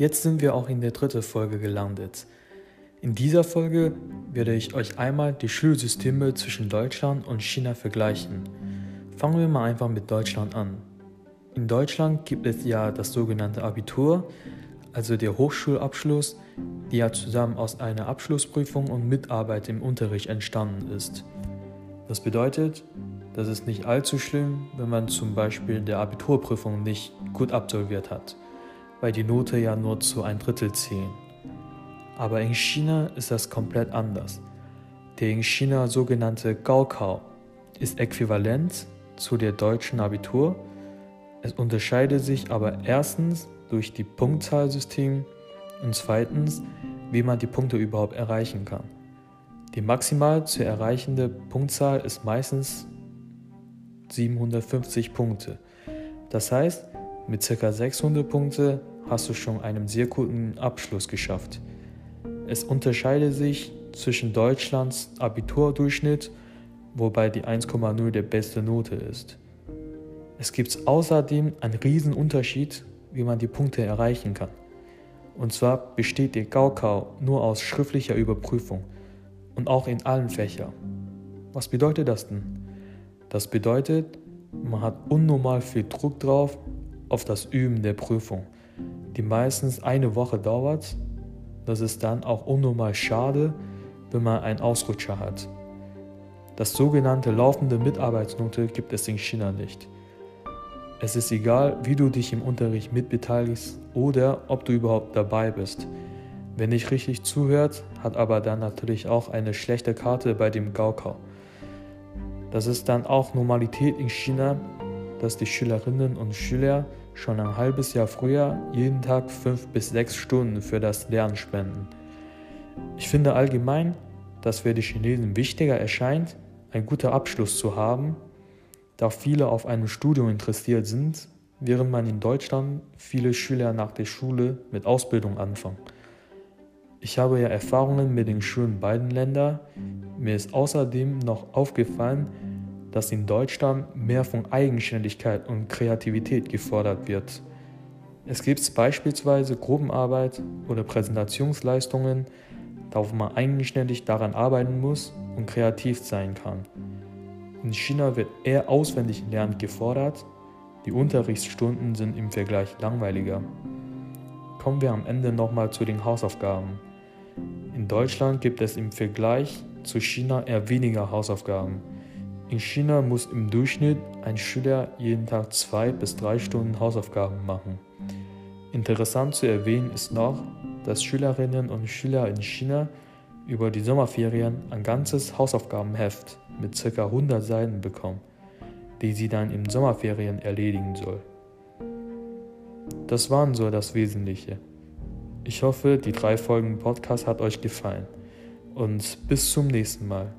Jetzt sind wir auch in der dritten Folge gelandet. In dieser Folge werde ich euch einmal die Schulsysteme zwischen Deutschland und China vergleichen. Fangen wir mal einfach mit Deutschland an. In Deutschland gibt es ja das sogenannte Abitur, also der Hochschulabschluss, der ja zusammen aus einer Abschlussprüfung und Mitarbeit im Unterricht entstanden ist. Das bedeutet, das ist nicht allzu schlimm, wenn man zum Beispiel der Abiturprüfung nicht gut absolviert hat, weil die Note ja nur zu ein Drittel zählen. Aber in China ist das komplett anders. Der in China sogenannte Gaokao ist äquivalent zu der deutschen Abitur. Es unterscheidet sich aber erstens durch die Punktzahlsystem und zweitens, wie man die Punkte überhaupt erreichen kann. Die maximal zu erreichende Punktzahl ist meistens 750 Punkte. Das heißt, mit ca. 600 Punkte hast du schon einen sehr guten Abschluss geschafft. Es unterscheidet sich zwischen Deutschlands Abiturdurchschnitt, wobei die 1,0 der beste Note ist. Es gibt außerdem einen riesen Unterschied, wie man die Punkte erreichen kann. Und zwar besteht der Gaokao nur aus schriftlicher Überprüfung und auch in allen Fächern. Was bedeutet das denn? Das bedeutet, man hat unnormal viel Druck drauf auf das Üben der Prüfung, die meistens eine Woche dauert. Das ist dann auch unnormal schade, wenn man einen Ausrutscher hat. Das sogenannte laufende Mitarbeitsnote gibt es in China nicht. Es ist egal, wie du dich im Unterricht mitbeteiligst oder ob du überhaupt dabei bist. Wer nicht richtig zuhört, hat aber dann natürlich auch eine schlechte Karte bei dem Gaukau. Das ist dann auch Normalität in China, dass die Schülerinnen und Schüler schon ein halbes Jahr früher jeden Tag fünf bis sechs Stunden für das Lernen spenden. Ich finde allgemein, dass für die Chinesen wichtiger erscheint, einen guten Abschluss zu haben, da viele auf einem Studium interessiert sind, während man in Deutschland viele Schüler nach der Schule mit Ausbildung anfangen. Ich habe ja Erfahrungen mit den Schulen beiden Länder. Mir ist außerdem noch aufgefallen, dass in Deutschland mehr von Eigenständigkeit und Kreativität gefordert wird. Es gibt beispielsweise Gruppenarbeit oder Präsentationsleistungen, da man eigenständig daran arbeiten muss und kreativ sein kann. In China wird eher auswendig lernen gefordert, die Unterrichtsstunden sind im Vergleich langweiliger. Kommen wir am Ende nochmal zu den Hausaufgaben. In Deutschland gibt es im Vergleich zu China eher weniger Hausaufgaben. In China muss im Durchschnitt ein Schüler jeden Tag zwei bis drei Stunden Hausaufgaben machen. Interessant zu erwähnen ist noch, dass Schülerinnen und Schüler in China über die Sommerferien ein ganzes Hausaufgabenheft mit ca. 100 Seiten bekommen, die sie dann in Sommerferien erledigen soll. Das waren so das Wesentliche. Ich hoffe, die drei Folgen Podcast hat euch gefallen und bis zum nächsten Mal.